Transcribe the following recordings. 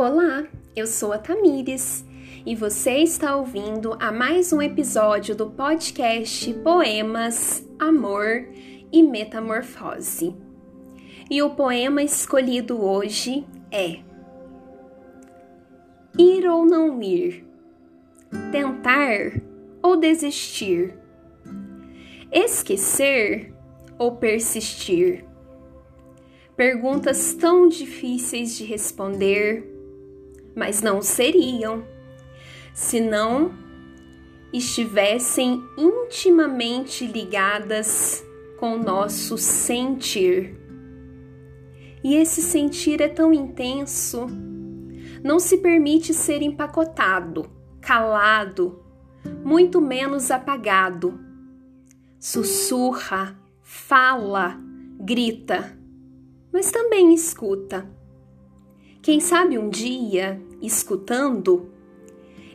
Olá, eu sou a Tamires e você está ouvindo a mais um episódio do podcast Poemas, Amor e Metamorfose. E o poema escolhido hoje é Ir ou não ir, tentar ou desistir, esquecer ou persistir. Perguntas tão difíceis de responder mas não seriam se não estivessem intimamente ligadas com o nosso sentir. E esse sentir é tão intenso, não se permite ser empacotado, calado, muito menos apagado. Sussurra, fala, grita, mas também escuta. Quem sabe um dia escutando,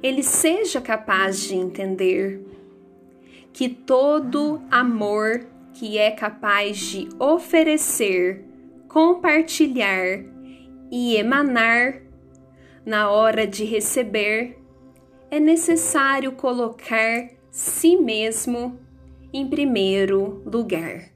ele seja capaz de entender que todo amor que é capaz de oferecer, compartilhar e emanar na hora de receber, é necessário colocar si mesmo em primeiro lugar.